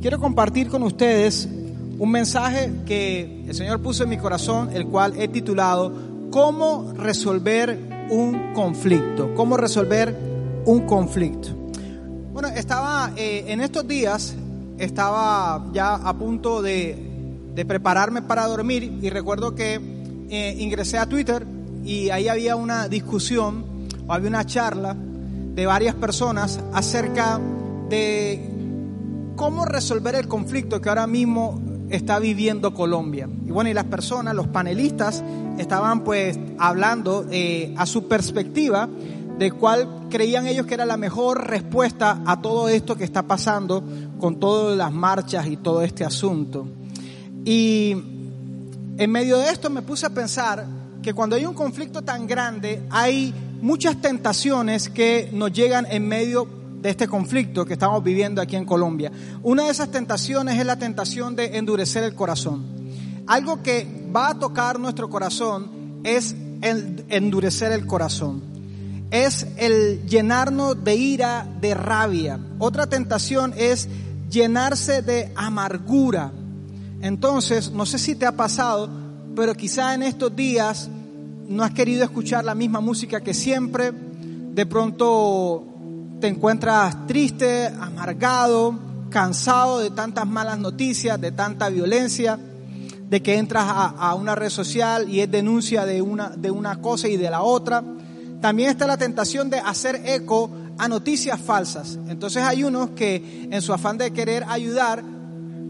Quiero compartir con ustedes un mensaje que el Señor puso en mi corazón, el cual he titulado ¿Cómo resolver un conflicto? ¿Cómo resolver un conflicto? Bueno, estaba eh, en estos días, estaba ya a punto de, prepararme para dormir y recuerdo que eh, ingresé a Twitter y ahí había una discusión o había una charla de varias personas acerca de cómo resolver el conflicto que ahora mismo está viviendo Colombia. Y bueno, y las personas, los panelistas, estaban pues hablando eh, a su perspectiva de cuál creían ellos que era la mejor respuesta a todo esto que está pasando con todas las marchas y todo este asunto. Y en medio de esto me puse a pensar que cuando hay un conflicto tan grande hay muchas tentaciones que nos llegan en medio de este conflicto que estamos viviendo aquí en Colombia. Una de esas tentaciones es la tentación de endurecer el corazón. Algo que va a tocar nuestro corazón es el endurecer el corazón. Es el llenarnos de ira, de rabia. Otra tentación es llenarse de amargura. Entonces, no sé si te ha pasado, pero quizá en estos días no has querido escuchar la misma música que siempre. De pronto te encuentras triste, amargado, cansado de tantas malas noticias, de tanta violencia, de que entras a, una red social y es denuncia de una, de una cosa y de la otra. También está la tentación de hacer eco a noticias falsas. Entonces hay unos que en su afán de querer ayudar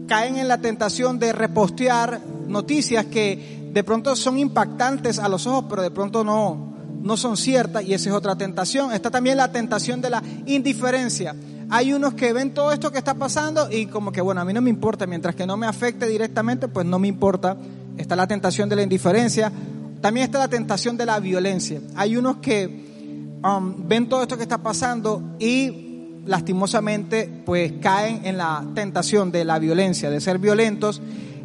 caen en la tentación de repostear noticias que de pronto son impactantes a los ojos, pero de pronto no, no son ciertas y esa es otra tentación. Está también la tentación de la indiferencia. Hay unos que ven todo esto que está pasando y como que, bueno, a mí no me importa, mientras que no me afecte directamente, pues no me importa. Está la tentación de la indiferencia. También está la tentación de la violencia. Hay unos que um, ven todo esto que está pasando y lastimosamente pues caen en la tentación de la violencia, de ser violentos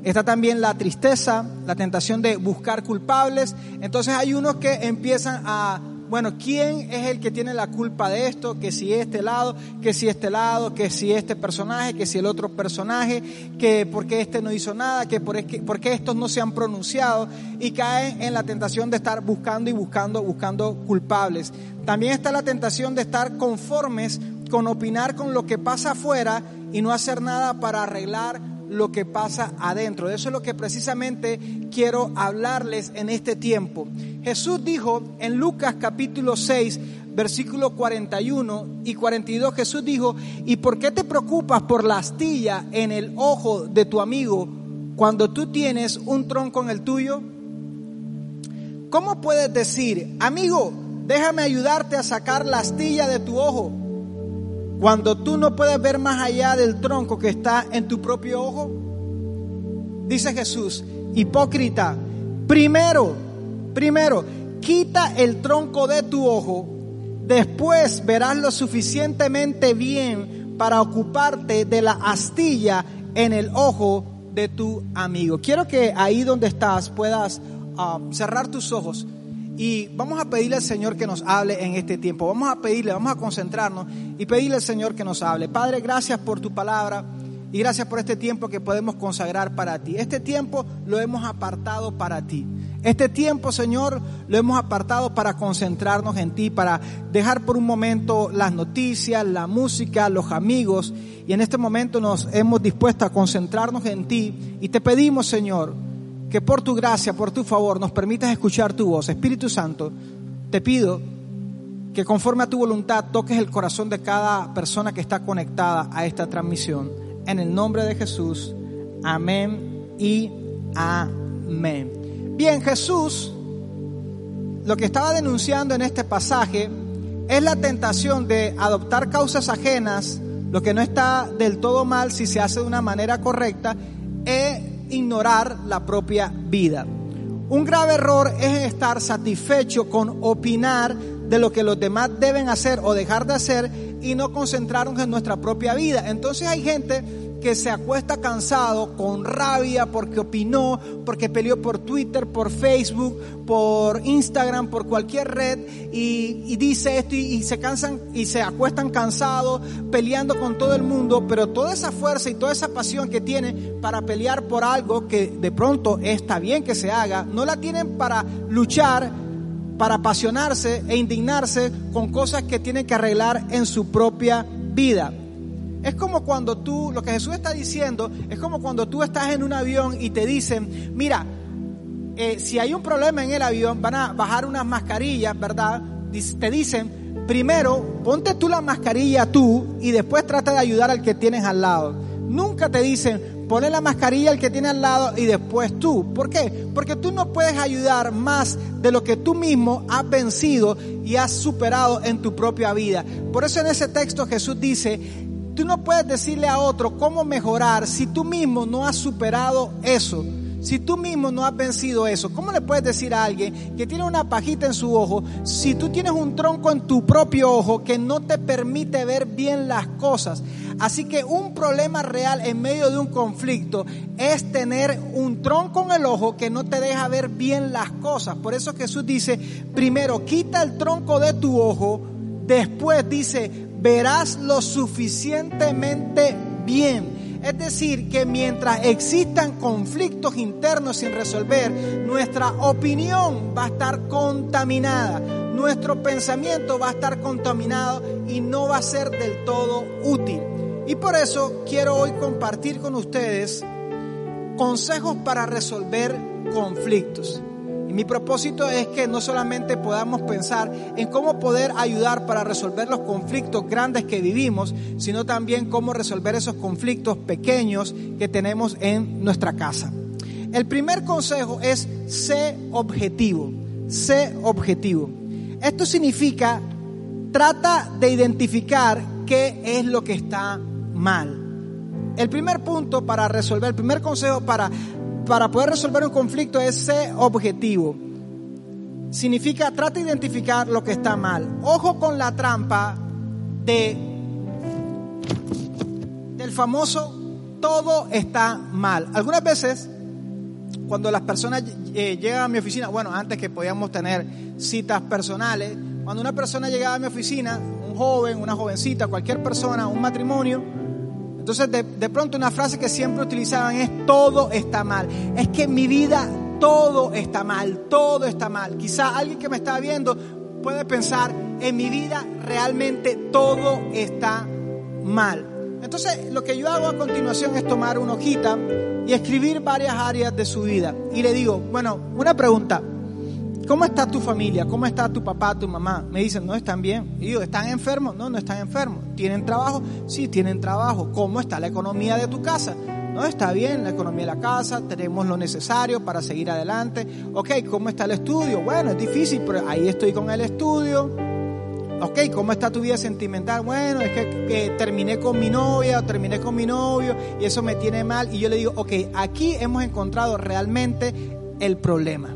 Está también la tristeza, la tentación de buscar culpables. Entonces hay unos que empiezan a, bueno, ¿quién es el que tiene la culpa de esto? Que si este lado, que si este lado, que si este personaje, que si el otro personaje, que por qué este no hizo nada, que por, qué estos no se han pronunciado y caen en la tentación de estar buscando y buscando, buscando culpables. También está la tentación de estar conformes con opinar con lo que pasa afuera y no hacer nada para arreglar lo que pasa adentro. Eso es lo que precisamente quiero hablarles en este tiempo. Jesús dijo en Lucas capítulo 6, versículo 41 y 42, Jesús dijo, ¿y por qué te preocupas por la astilla en el ojo de tu amigo cuando tú tienes un tronco en el tuyo? ¿Cómo puedes decir, amigo, déjame ayudarte a sacar la astilla de tu ojo? Cuando tú no puedes ver más allá del tronco que está en tu propio ojo, dice Jesús, hipócrita, primero, primero, quita el tronco de tu ojo, después verás lo suficientemente bien para ocuparte de la astilla en el ojo de tu amigo. Quiero que ahí donde estás puedas ah, cerrar tus ojos y vamos a pedirle al Señor que nos hable en este tiempo. Vamos a pedirle, vamos a concentrarnos y pedirle al Señor que nos hable. Padre, gracias por tu palabra y gracias por este tiempo que podemos consagrar para ti. Este tiempo lo hemos apartado para ti. Este tiempo, Señor, lo hemos apartado para concentrarnos en ti, para dejar por un momento las noticias, la música, los amigos. Y en este momento nos hemos dispuesto a concentrarnos en ti. Y te pedimos, Señor, que por tu gracia, por tu favor, nos permitas escuchar tu voz. Espíritu Santo, te pido que conforme a tu voluntad toques el corazón de cada persona que está conectada a esta transmisión. En el nombre de Jesús, amén y amén. Bien, Jesús lo que estaba denunciando en este pasaje es la tentación de adoptar causas ajenas Lo que no está del todo mal si se hace de una manera correcta es ignorar la propia vida. Un grave error es estar satisfecho con opinar de lo que los demás deben hacer o dejar de hacer y no concentrarnos en nuestra propia vida. Entonces hay gente que se acuesta cansado, con rabia, porque opinó, porque peleó por Twitter, por Facebook, por Instagram, por cualquier red, y, dice esto y, se cansan y se acuestan cansados, peleando con todo el mundo, pero toda esa fuerza y toda esa pasión que tienen para pelear por algo que de pronto está bien que se haga, no la tienen para luchar para apasionarse e indignarse con cosas que tienen que arreglar en su propia vida. Es como cuando tú, lo que Jesús está diciendo, es como cuando tú estás en un avión y te dicen, mira, eh, si hay un problema en el avión, van a bajar unas mascarillas, ¿verdad? Te dicen, primero, ponte tú la mascarilla tú y después trata de ayudar al que tienes al lado. Nunca te dicen, ponle la mascarilla al que tiene al lado y después tú. ¿Por qué? Porque tú no puedes ayudar más de lo que tú mismo has vencido y has superado en tu propia vida. Por eso en ese texto Jesús dice, Tú no puedes decirle a otro cómo mejorar si tú mismo no has superado eso. Si tú mismo no has vencido eso, ¿cómo le puedes decir a alguien que tiene una pajita en su ojo si tú tienes un tronco en tu propio ojo que no te permite ver bien las cosas? Así que un problema real en medio de un conflicto es tener un tronco en el ojo que no te deja ver bien las cosas. Por eso Jesús dice, primero quita el tronco de tu ojo, después dice, verás lo suficientemente bien. Es decir, que mientras existan conflictos internos sin resolver, nuestra opinión va a estar contaminada, nuestro pensamiento va a estar contaminado y no va a ser del todo útil. Y por eso quiero hoy compartir con ustedes consejos para resolver conflictos mi propósito es que no solamente podamos pensar en cómo poder ayudar para resolver los conflictos grandes que vivimos, sino también cómo resolver esos conflictos pequeños que tenemos en nuestra casa. El primer consejo es sé objetivo, sé objetivo. Esto significa trata de identificar qué es lo que está mal. El primer punto para resolver, el primer consejo para para poder resolver un conflicto es ser objetivo. Significa, trata de identificar lo que está mal. Ojo con la trampa de del famoso todo está mal. Algunas veces, cuando las personas eh, llegan a mi oficina, bueno, antes que podíamos tener citas personales, cuando una persona llegaba a mi oficina, un joven, una jovencita, cualquier persona, un matrimonio, entonces, de, pronto una frase que siempre utilizaban es todo está mal. Es que en mi vida todo está mal, todo está mal. Quizá alguien que me está viendo puede pensar, en mi vida realmente todo está mal. Entonces, lo que yo hago a continuación es tomar una hojita y escribir varias áreas de su vida. Y le digo, bueno, una pregunta. ¿Cómo está tu familia? ¿Cómo está tu papá, tu mamá? Me dicen, no, están bien. Y yo, ¿están enfermos? No, no están enfermos. ¿Tienen trabajo? Sí, tienen trabajo. ¿Cómo está la economía de tu casa? No, está bien la economía de la casa, tenemos lo necesario para seguir adelante. Ok, ¿cómo está el estudio? Bueno, es difícil, pero ahí estoy con el estudio. Ok, ¿cómo está tu vida sentimental? Bueno, es que, terminé con mi novia o terminé con mi novio y eso me tiene mal. Y yo le digo, ok, aquí hemos encontrado realmente el problema.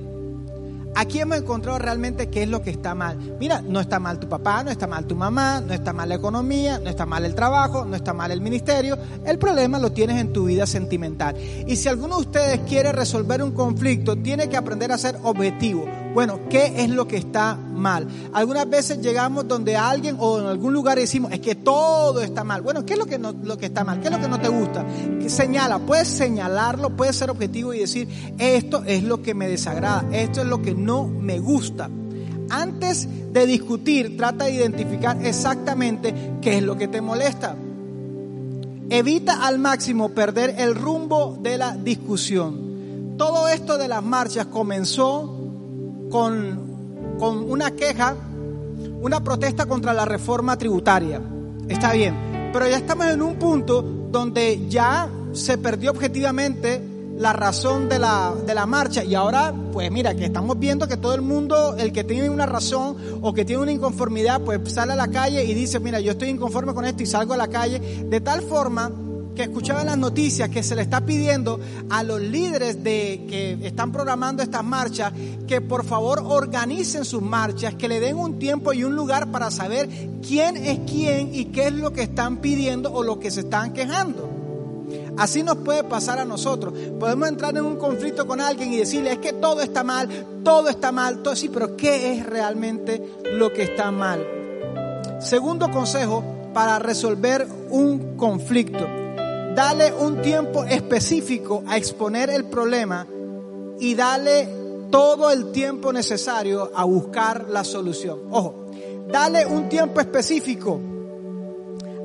Aquí hemos encontrado realmente qué es lo que está mal. Mira, no está mal tu papá, no está mal tu mamá, no está mal la economía, no está mal el trabajo, no está mal el ministerio. El problema lo tienes en tu vida sentimental. Y si alguno de ustedes quiere resolver un conflicto, tiene que aprender a ser objetivo. Bueno, ¿qué es lo que está mal? Algunas veces llegamos donde alguien o en algún lugar decimos, es que todo está mal. Bueno, ¿qué es lo que, no, lo que está mal? ¿Qué es lo que no te gusta? Señala, puedes señalarlo, puedes ser objetivo y decir, esto es lo que me desagrada, esto es lo que no me gusta. Antes de discutir, trata de identificar exactamente qué es lo que te molesta. Evita al máximo perder el rumbo de la discusión. Todo esto de las marchas comenzó con, con una queja, una protesta contra la reforma tributaria. Está bien, pero ya estamos en un punto donde ya se perdió objetivamente la razón de la, de la marcha. Y ahora, pues mira, que estamos viendo que todo el mundo, el que tiene una razón o que tiene una inconformidad, pues sale a la calle y dice, mira, yo estoy inconforme con esto y salgo a la calle. De tal forma que escuchaba las noticias que se le está pidiendo a los líderes de que están programando estas marchas que por favor organicen sus marchas, que le den un tiempo y un lugar para saber quién es quién y qué es lo que están pidiendo o lo que se están quejando. Así nos puede pasar a nosotros. Podemos entrar en un conflicto con alguien y decirle, es que todo está mal, todo está mal, todo sí, pero ¿qué es realmente lo que está mal? Segundo consejo para resolver un conflicto dale un tiempo específico a exponer el problema y dale todo el tiempo necesario a buscar la solución. Ojo, dale un tiempo específico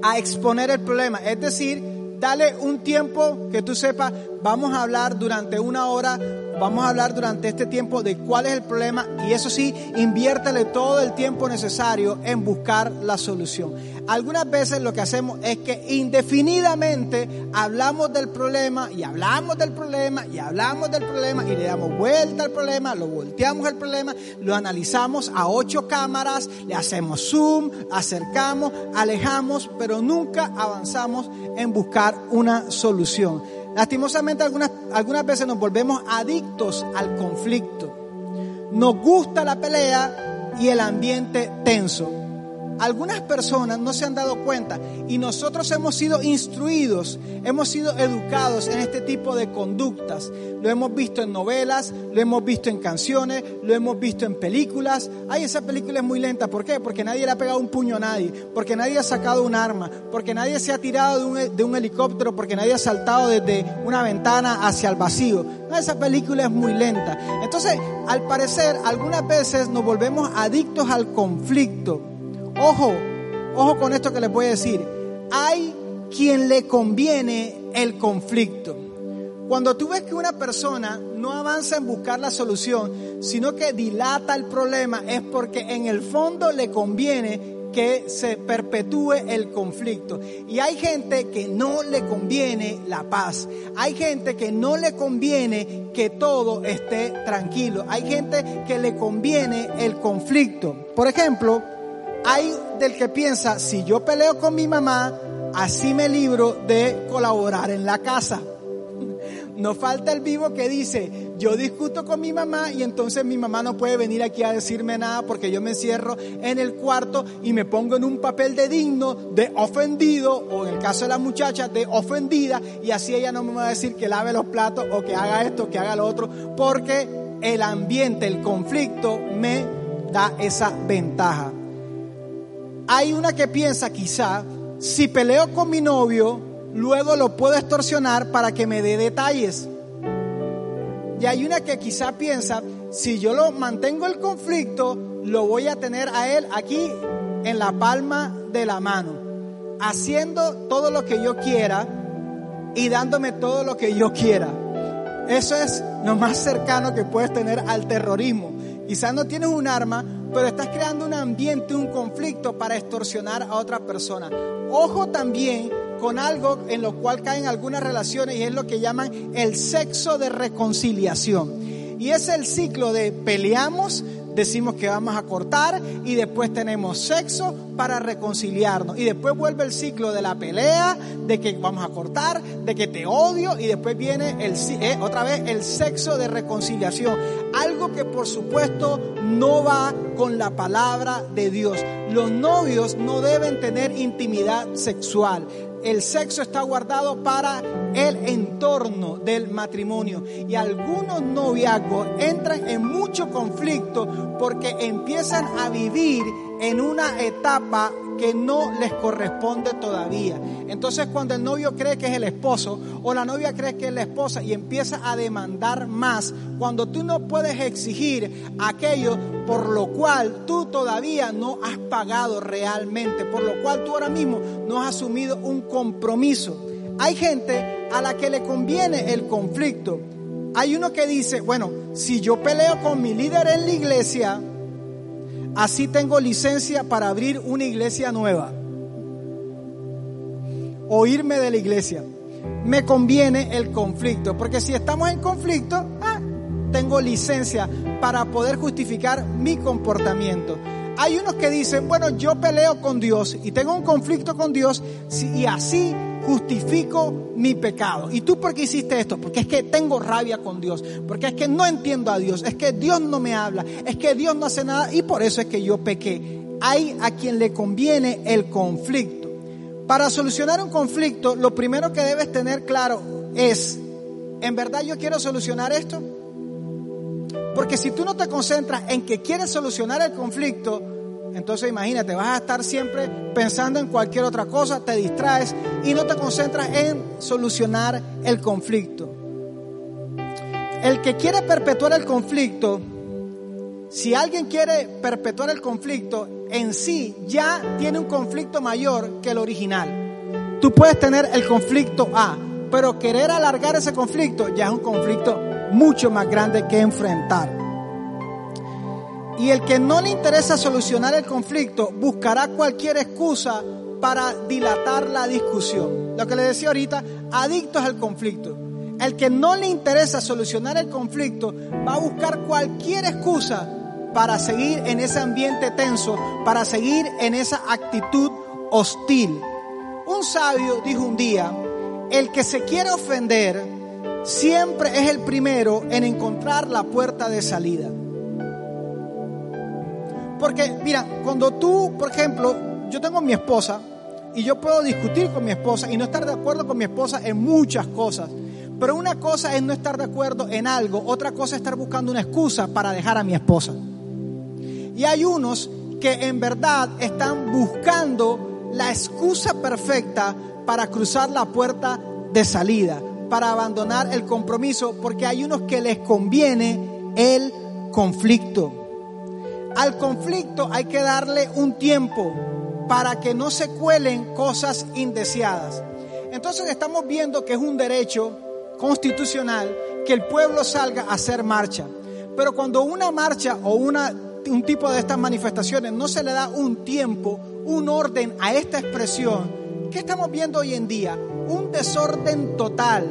a exponer el problema. Es decir, dale un tiempo que tú sepas, vamos a hablar durante una hora, vamos a hablar durante este tiempo de cuál es el problema y eso sí, inviértele todo el tiempo necesario en buscar la solución. Algunas veces lo que hacemos es que indefinidamente hablamos del problema y hablamos del problema y hablamos del problema y le damos vuelta al problema, lo volteamos el problema, lo analizamos a ocho cámaras, le hacemos zoom, acercamos, alejamos, pero nunca avanzamos en buscar una solución. Lastimosamente algunas, algunas veces nos volvemos adictos al conflicto. Nos gusta la pelea y el ambiente tenso algunas personas no se han dado cuenta y nosotros hemos sido instruidos, hemos sido educados en este tipo de conductas. Lo hemos visto en novelas, lo hemos visto en canciones, lo hemos visto en películas. Ay, esa película es muy lenta. ¿Por qué? Porque nadie le ha pegado un puño a nadie, porque nadie ha sacado un arma, porque nadie se ha tirado de un, helicóptero, porque nadie ha saltado desde una ventana hacia el vacío. No, esa película es muy lenta. Entonces, al parecer, algunas veces nos volvemos adictos al conflicto Ojo, ojo con esto que les voy a decir. Hay quien le conviene el conflicto. Cuando tú ves que una persona no avanza en buscar la solución, sino que dilata el problema, es porque en el fondo le conviene que se perpetúe el conflicto. Y hay gente que no le conviene la paz. Hay gente que no le conviene que todo esté tranquilo. Hay gente que le conviene el conflicto. Por ejemplo, hay del que piensa, si yo peleo con mi mamá, así me libro de colaborar en la casa. No falta el vivo que dice, yo discuto con mi mamá y entonces mi mamá no puede venir aquí a decirme nada porque yo me encierro en el cuarto y me pongo en un papel de digno, de ofendido, o en el caso de la muchacha, de ofendida, y así ella no me va a decir que lave los platos o que haga esto, que haga lo otro, porque el ambiente, el conflicto me da esa ventaja. Hay una que piensa quizá, si peleo con mi novio, luego lo puedo extorsionar para que me dé detalles. Y hay una que quizá piensa, si yo lo mantengo el conflicto, lo voy a tener a él aquí en la palma de la mano, haciendo todo lo que yo quiera y dándome todo lo que yo quiera. Eso es lo más cercano que puedes tener al terrorismo. Quizás no tienes un arma, pero estás creando un ambiente, un conflicto para extorsionar a otra persona. Ojo también con algo en lo cual caen algunas relaciones y es lo que llaman el sexo de reconciliación. Y es el ciclo de peleamos, decimos que vamos a cortar y después tenemos sexo para reconciliarnos. Y después vuelve el ciclo de la pelea, de que vamos a cortar, de que te odio y después viene eh, otra vez el sexo de reconciliación. Algo que por supuesto no va con la palabra de Dios. Los novios no deben tener intimidad sexual el sexo está guardado para el entorno del matrimonio. Y algunos noviazgos entran en mucho conflicto porque empiezan a vivir en una etapa que no les corresponde todavía. Entonces cuando el novio cree que es el esposo o la novia cree que es la esposa y empieza a demandar más, cuando tú no puedes exigir aquello por lo cual tú todavía no has pagado realmente, por lo cual tú ahora mismo no has asumido un compromiso. Hay gente a la que le conviene el conflicto. Hay uno que dice, bueno, si yo peleo con mi líder en la iglesia, Así tengo licencia para abrir una iglesia nueva. O irme de la iglesia. me conviene el conflicto, porque si estamos en conflicto, ah, tengo licencia para poder justificar mi comportamiento. Hay unos que dicen, bueno, yo peleo con Dios y tengo un conflicto con Dios y así justifico mi pecado. ¿Y tú por qué hiciste esto? Porque es que tengo rabia con Dios, porque es que no entiendo a Dios, es que Dios no me habla, es que Dios no hace nada y por eso es que yo pequé. Hay a quien le conviene el conflicto. Para solucionar un conflicto, lo primero que debes tener claro es, ¿en verdad yo quiero solucionar esto? Porque si tú no te concentras en que quieres solucionar el conflicto, entonces imagínate, vas a estar siempre pensando en cualquier otra cosa, te distraes y no te concentras en solucionar el conflicto. El que quiere perpetuar el conflicto, si alguien quiere perpetuar el conflicto, en sí ya tiene un conflicto mayor que el original. Tú puedes tener el conflicto A, pero querer alargar ese conflicto ya es un conflicto mucho más grande que enfrentar. Y el que no le interesa solucionar el conflicto buscará cualquier excusa para dilatar la discusión. Lo que le decía ahorita, adictos al conflicto. El que no le interesa solucionar el conflicto va a buscar cualquier excusa para seguir en ese ambiente tenso, para seguir en esa actitud hostil. Un sabio dijo un día, el que se quiere ofender siempre es el primero en encontrar la puerta de salida. Porque, mira, cuando tú, por ejemplo, yo tengo mi esposa y yo puedo discutir con mi esposa y no estar de acuerdo con mi esposa en muchas cosas. Pero una cosa es no estar de acuerdo en algo, otra cosa es estar buscando una excusa para dejar a mi esposa. Y hay unos que en verdad están buscando la excusa perfecta para cruzar la puerta de salida para abandonar el compromiso porque hay unos que les conviene el conflicto. Al conflicto hay que darle un tiempo para que no se cuelen cosas indeseadas. Entonces estamos viendo que es un derecho constitucional que el pueblo salga a hacer marcha. Pero cuando una marcha o una, un tipo de estas manifestaciones no se le da un tiempo, un orden a esta expresión, ¿qué estamos viendo hoy en día? Un desorden total,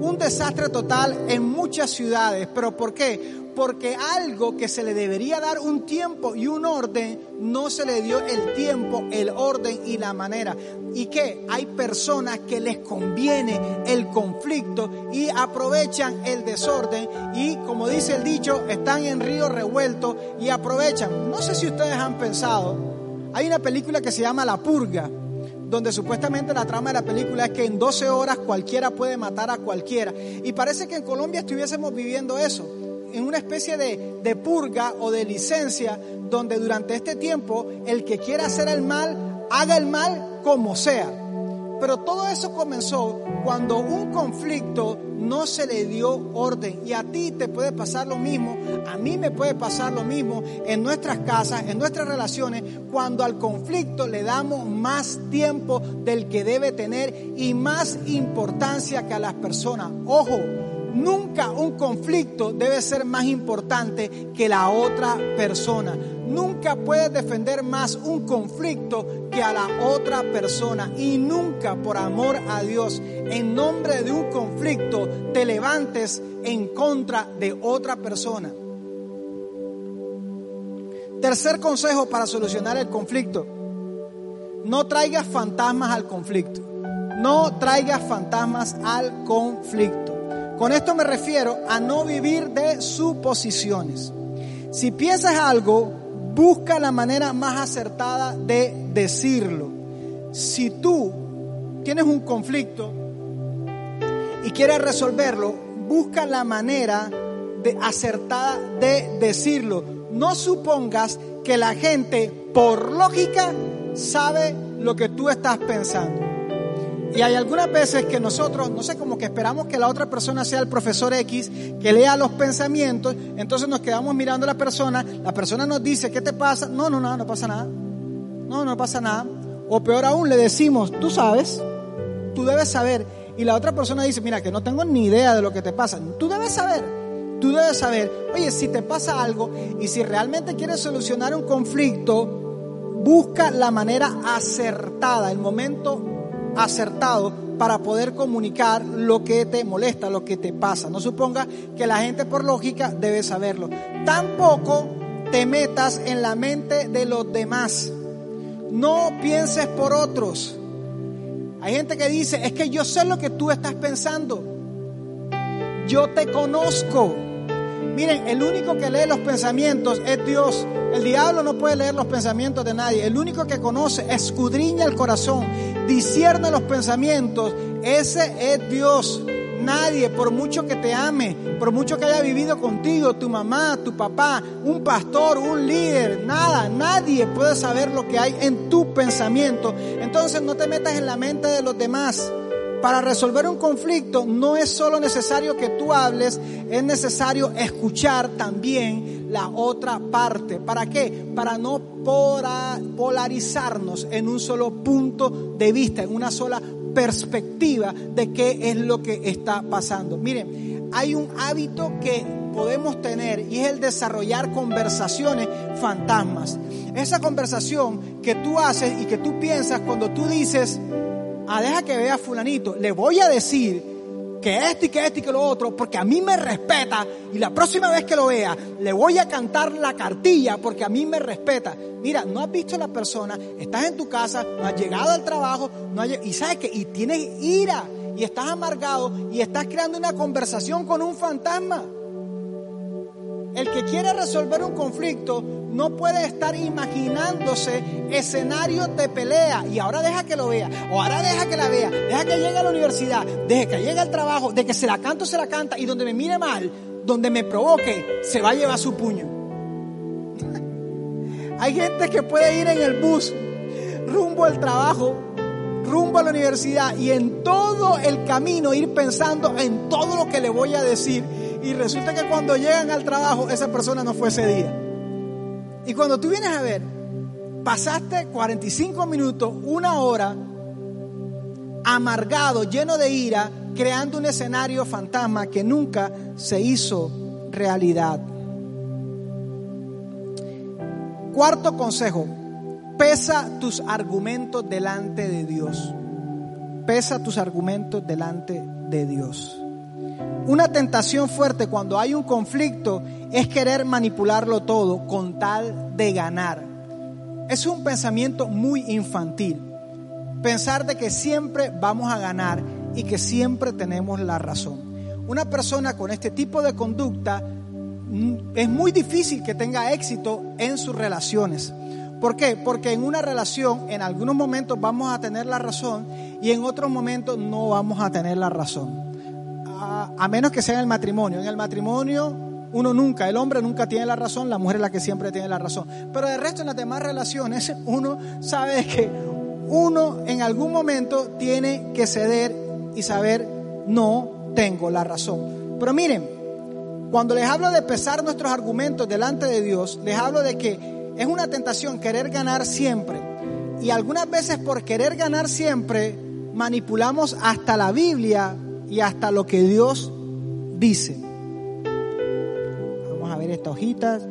un desastre total en muchas ciudades. ¿Pero por qué? Porque algo que se le debería dar un tiempo y un orden, no se le dio el tiempo, el orden y la manera. Y que hay personas que les conviene el conflicto y aprovechan el desorden y como dice el dicho, están en río revuelto y aprovechan. No sé si ustedes han pensado, hay una película que se llama La Purga donde supuestamente la trama de la película es que en 12 horas cualquiera puede matar a cualquiera. Y parece que en Colombia estuviésemos viviendo eso, en una especie de, de purga o de licencia, donde durante este tiempo el que quiera hacer el mal, haga el mal como sea. Pero todo eso comenzó cuando un conflicto no se le dio orden. Y a ti te puede pasar lo mismo, a mí me puede pasar lo mismo en nuestras casas, en nuestras relaciones, cuando al conflicto le damos más tiempo del que debe tener y más importancia que a las personas. Ojo, Nunca un conflicto debe ser más importante que la otra persona. Nunca puedes defender más un conflicto a la otra persona. Y nunca, por amor a Dios, en nombre de un conflicto, te levantes en contra de otra persona. Tercer consejo para solucionar el conflicto. No traigas fantasmas al conflicto. No traigas fantasmas al conflicto. Con esto me refiero a no vivir de suposiciones. Si piensas algo, busca la manera más acertada de decirlo. Si tú tienes un conflicto y quieres resolverlo, busca la manera de acertada de decirlo. No supongas que la gente, por lógica, sabe lo que tú estás pensando. Y hay algunas veces que nosotros, no sé, como que esperamos que la otra persona sea el profesor X, que lea los pensamientos, entonces nos quedamos mirando a la persona, la persona nos dice, ¿qué te pasa? No, no, no, no pasa nada. No, no pasa nada. O peor aún, le decimos, tú sabes, tú debes saber. Y la otra persona dice, mira, que no tengo ni idea de lo que te pasa. Tú debes saber, tú debes saber. Oye, si te pasa algo y si realmente quieres solucionar un conflicto, busca la manera acertada, el momento acertado para poder comunicar lo que te molesta, lo que te pasa. No suponga que la gente por lógica debe saberlo. Tampoco te metas en la mente de los demás. No pienses por otros. Hay gente que dice, es que yo sé lo que tú estás pensando. Yo te conozco. Miren, el único que lee los pensamientos es Dios. El diablo no puede leer los pensamientos de nadie. El único que conoce, escudriña el corazón, discierne los pensamientos. Ese es Dios. Nadie, por mucho que te ame, por mucho que haya vivido contigo, tu mamá, tu papá, un pastor, un líder, nada, nadie puede saber lo que hay en tu pensamiento. Entonces no te metas en la mente de los demás. Para resolver un conflicto no es solo necesario que tú hables, es necesario escuchar también la otra parte. ¿Para qué? Para no polarizarnos en un solo punto de vista, en una sola perspectiva de qué es lo que está pasando. Miren, hay un hábito que podemos tener y es el desarrollar conversaciones fantasmas. Esa conversación que tú haces y que tú piensas cuando tú dices, ah, deja que vea fulanito, le voy a decir que esto y que esto y que lo otro, porque a mí me respeta y la próxima vez que lo vea le voy a cantar la cartilla porque a mí me respeta. Mira, no has visto a la persona, estás en tu casa, no has llegado al trabajo, no y sabes que y tienes ira y estás amargado y estás creando una conversación con un fantasma. El que quiere resolver un conflicto no puede estar imaginándose escenarios de pelea. Y ahora deja que lo vea, o ahora deja que la vea, deja que llegue a la universidad, deja que llegue al trabajo, de que se la canto, se la canta. Y donde me mire mal, donde me provoque, se va a llevar su puño. Hay gente que puede ir en el bus rumbo al trabajo, rumbo a la universidad y en todo el camino ir pensando en todo lo que le voy a decir. Y resulta que cuando llegan al trabajo esa persona no fue ese día. Y cuando tú vienes a ver, pasaste 45 minutos, una hora, amargado, lleno de ira, creando un escenario fantasma que nunca se hizo realidad. Cuarto consejo, pesa tus argumentos delante de Dios. Pesa tus argumentos delante de Dios. Una tentación fuerte cuando hay un conflicto es querer manipularlo todo con tal de ganar. Es un pensamiento muy infantil. Pensar de que siempre vamos a ganar y que siempre tenemos la razón. Una persona con este tipo de conducta mm, es muy difícil que tenga éxito en sus relaciones. ¿Por qué? Porque en una relación en algunos momentos vamos a tener la razón y en otros momentos no vamos a tener la razón a, menos que sea en el matrimonio. En el matrimonio uno nunca, el hombre nunca tiene la razón, la mujer es la que siempre tiene la razón. Pero de resto en las demás relaciones uno sabe que uno en algún momento tiene que ceder y saber no tengo la razón. Pero miren, cuando les hablo de pesar nuestros argumentos delante de Dios, les hablo de que es una tentación querer ganar siempre. Y algunas veces por querer ganar siempre manipulamos hasta la Biblia y hasta lo que Dios dice. Vamos a ver estas hojitas.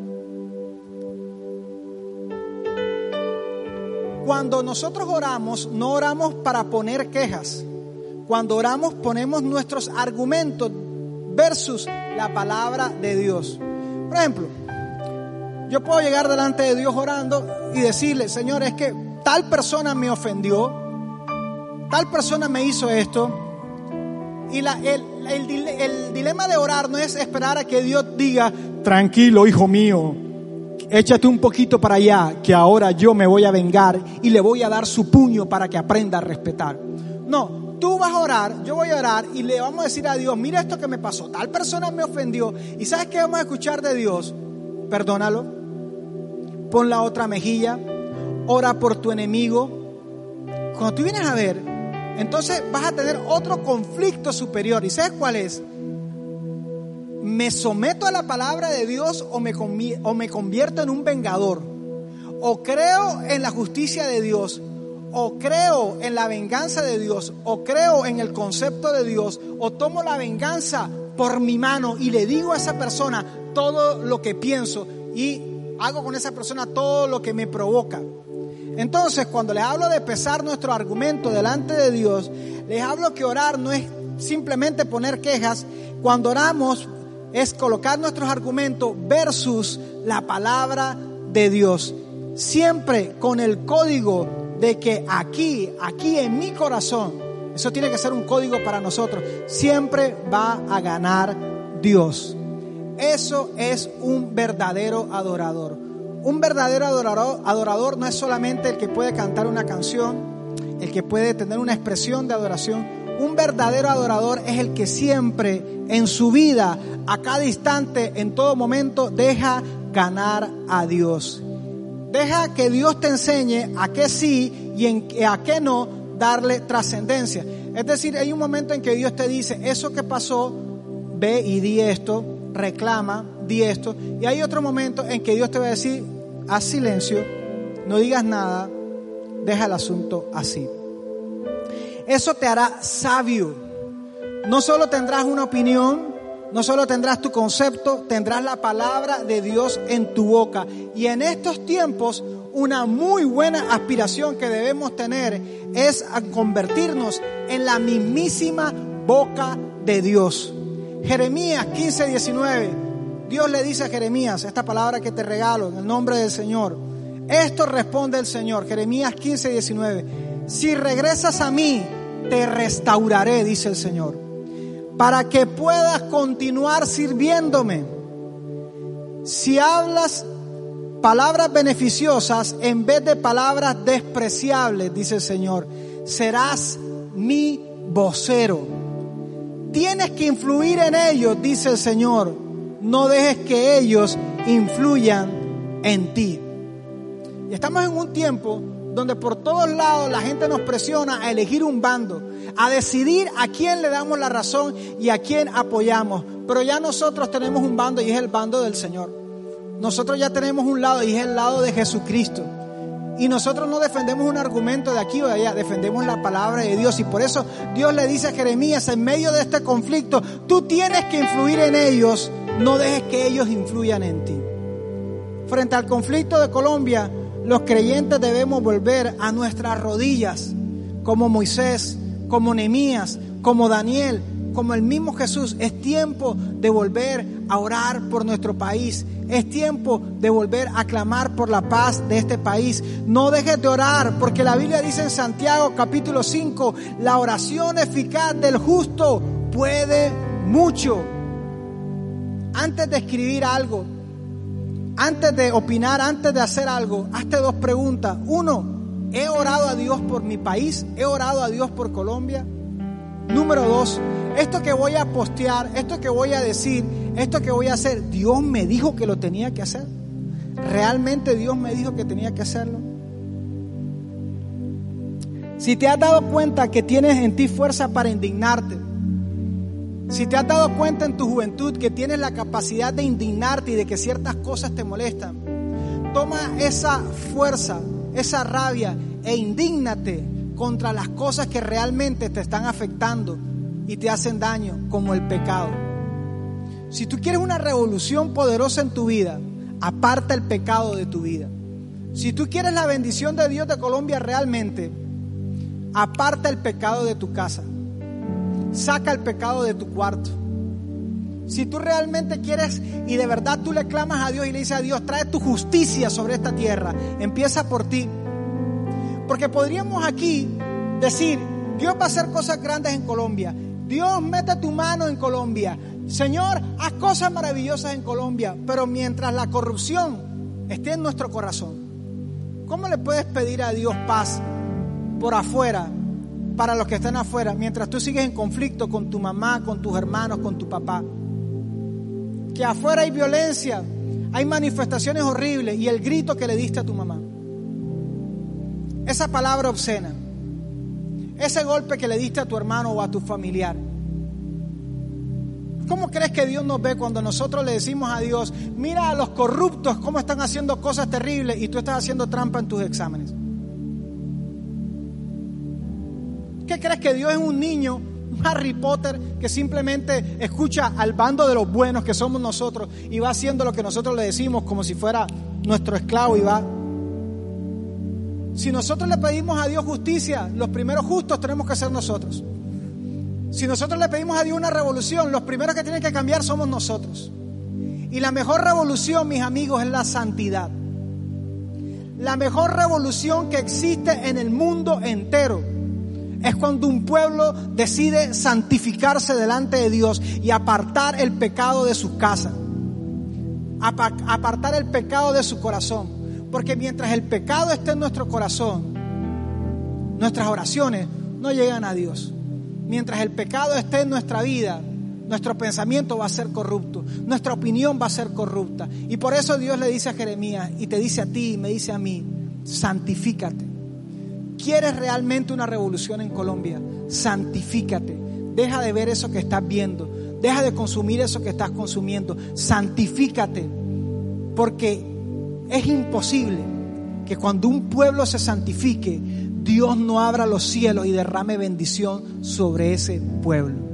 Cuando nosotros oramos, no oramos para poner quejas. Cuando oramos ponemos nuestros argumentos versus la palabra de Dios. Por ejemplo, yo puedo llegar delante de Dios orando y decirle, Señor, es que tal persona me ofendió, tal persona me hizo esto, y la, el, el, dilema de orar no es esperar a que Dios diga, tranquilo, hijo mío, échate un poquito para allá, que ahora yo me voy a vengar y le voy a dar su puño para que aprenda a respetar. No, tú vas a orar, yo voy a orar y le vamos a decir a Dios, mira esto que me pasó, tal persona me ofendió. ¿Y sabes qué vamos a escuchar de Dios? Perdónalo, pon la otra mejilla, ora por tu enemigo. Cuando tú vienes a ver, entonces vas a tener otro conflicto superior. ¿Y sabes cuál es? ¿Me someto a la palabra de Dios o me, o me convierto en un vengador? ¿O creo en la justicia de Dios? ¿O creo en la venganza de Dios? ¿O creo en el concepto de Dios? ¿O tomo la venganza por mi mano y le digo a esa persona todo lo que pienso y hago con esa persona todo lo que me provoca? Entonces, cuando le hablo de pesar nuestro argumento delante de Dios, Les hablo que orar no es simplemente poner quejas. Cuando oramos es colocar nuestros argumentos versus la palabra de Dios. Siempre con el código de que aquí, aquí en mi corazón, eso tiene que ser un código para nosotros, siempre va a ganar Dios. Eso es un verdadero adorador. Un verdadero adorador, adorador no es solamente el que puede cantar una canción, el que puede tener una expresión de adoración. Un verdadero adorador es el que siempre en su vida, a cada instante, en todo momento, deja ganar a Dios. Deja que Dios te enseñe a qué sí y en, a qué no darle trascendencia. Es decir, hay un momento en que Dios te dice, eso que pasó, ve y di esto, reclama, esto. Y hay otro momento en que Dios te va a decir, haz silencio, no digas nada, deja el asunto así. Eso te hará sabio. No solo tendrás una opinión, no solo tendrás tu concepto, tendrás la palabra de Dios en tu boca. Y en estos tiempos, una muy buena aspiración que debemos tener es convertirnos en la mismísima boca de Dios. Jeremías 15, 19. Dios le dice a Jeremías, esta palabra que te regalo en el nombre del Señor. Esto responde el Señor, Jeremías 15, 19. Si regresas a mí, te restauraré, dice el Señor para que puedas continuar sirviéndome. Si hablas palabras beneficiosas en vez de palabras despreciables, dice el Señor, serás mi vocero. Tienes que influir en ellos, dice el Señor. No dejes que ellos influyan en ti. Y estamos en un tiempo donde por todos lados la gente nos presiona a elegir un bando, a decidir a quién le damos la razón y a quién apoyamos. Pero ya nosotros tenemos un bando y es el bando del Señor. Nosotros ya tenemos un lado y es el lado de Jesucristo. Y nosotros no defendemos un argumento de aquí o de allá, defendemos la palabra de Dios. Y por eso Dios le dice a Jeremías, en medio de este conflicto, tú tienes que influir en ellos, no dejes que ellos influyan en ti. Frente al conflicto de Colombia, los creyentes debemos volver a nuestras rodillas, como Moisés, como Nehemías, como Daniel, como el mismo Jesús. Es tiempo de volver a orar por nuestro país. Es tiempo de volver a clamar por la paz de este país. No dejes de orar, porque la Biblia dice en Santiago capítulo 5, la oración eficaz del justo puede mucho. Antes de escribir algo, antes de opinar, antes de hacer algo, hazte dos preguntas. Uno, ¿he orado a Dios por mi país? ¿He orado a Dios por Colombia? Número dos, esto que voy a postear, esto que voy a decir, esto que voy a hacer, Dios me dijo que lo tenía que hacer. ¿Realmente Dios me dijo que tenía que hacerlo? Si te has dado cuenta que tienes en ti fuerza para indignarte, si te has dado cuenta en tu juventud que tienes la capacidad de indignarte y de que ciertas cosas te molestan, toma esa fuerza, esa rabia e indígnate contra las cosas que realmente te están afectando y te hacen daño, como el pecado. Si tú quieres una revolución poderosa en tu vida, aparta el pecado de tu vida. Si tú quieres la bendición de Dios de Colombia realmente, aparta el pecado de tu casa. Saca el pecado de tu cuarto. Si tú realmente quieres y de verdad tú le clamas a Dios y le dices a Dios, trae tu justicia sobre esta tierra, empieza por ti. Porque podríamos aquí decir, Dios va a hacer cosas grandes en Colombia. Dios mete tu mano en Colombia. Señor, haz cosas maravillosas en Colombia. Pero mientras la corrupción esté en nuestro corazón, ¿cómo le puedes pedir a Dios paz por afuera para los que están afuera, mientras tú sigues en conflicto con tu mamá, con tus hermanos, con tu papá. Que afuera hay violencia, hay manifestaciones horribles y el grito que le diste a tu mamá. Esa palabra obscena, ese golpe que le diste a tu hermano o a tu familiar. ¿Cómo crees que Dios nos ve cuando nosotros le decimos a Dios, mira a los corruptos cómo están haciendo cosas terribles y tú estás haciendo trampa en tus exámenes? ¿Qué crees que Dios es un niño, un Harry Potter, que simplemente escucha al bando de los buenos que somos nosotros y va haciendo lo que nosotros le decimos como si fuera nuestro esclavo y va? Si nosotros le pedimos a Dios justicia, los primeros justos tenemos que ser nosotros. Si nosotros le pedimos a Dios una revolución, los primeros que tienen que cambiar somos nosotros. Y la mejor revolución, mis amigos, es la santidad. La mejor revolución que existe en el mundo entero es cuando un pueblo decide santificarse delante de Dios y apartar el pecado de su casa, apartar el pecado de su corazón. Porque mientras el pecado esté en nuestro corazón, nuestras oraciones no llegan a Dios. Mientras el pecado esté en nuestra vida, nuestro pensamiento va a ser corrupto, nuestra opinión va a ser corrupta. Y por eso Dios le dice a Jeremías y te dice a ti y me dice a mí, santifícate. ¿Quieres realmente una revolución en Colombia? Santifícate. Deja de ver eso que estás viendo. Deja de consumir eso que estás consumiendo. Santifícate. Porque es imposible que cuando un pueblo se santifique, Dios no abra los cielos y derrame bendición sobre ese pueblo.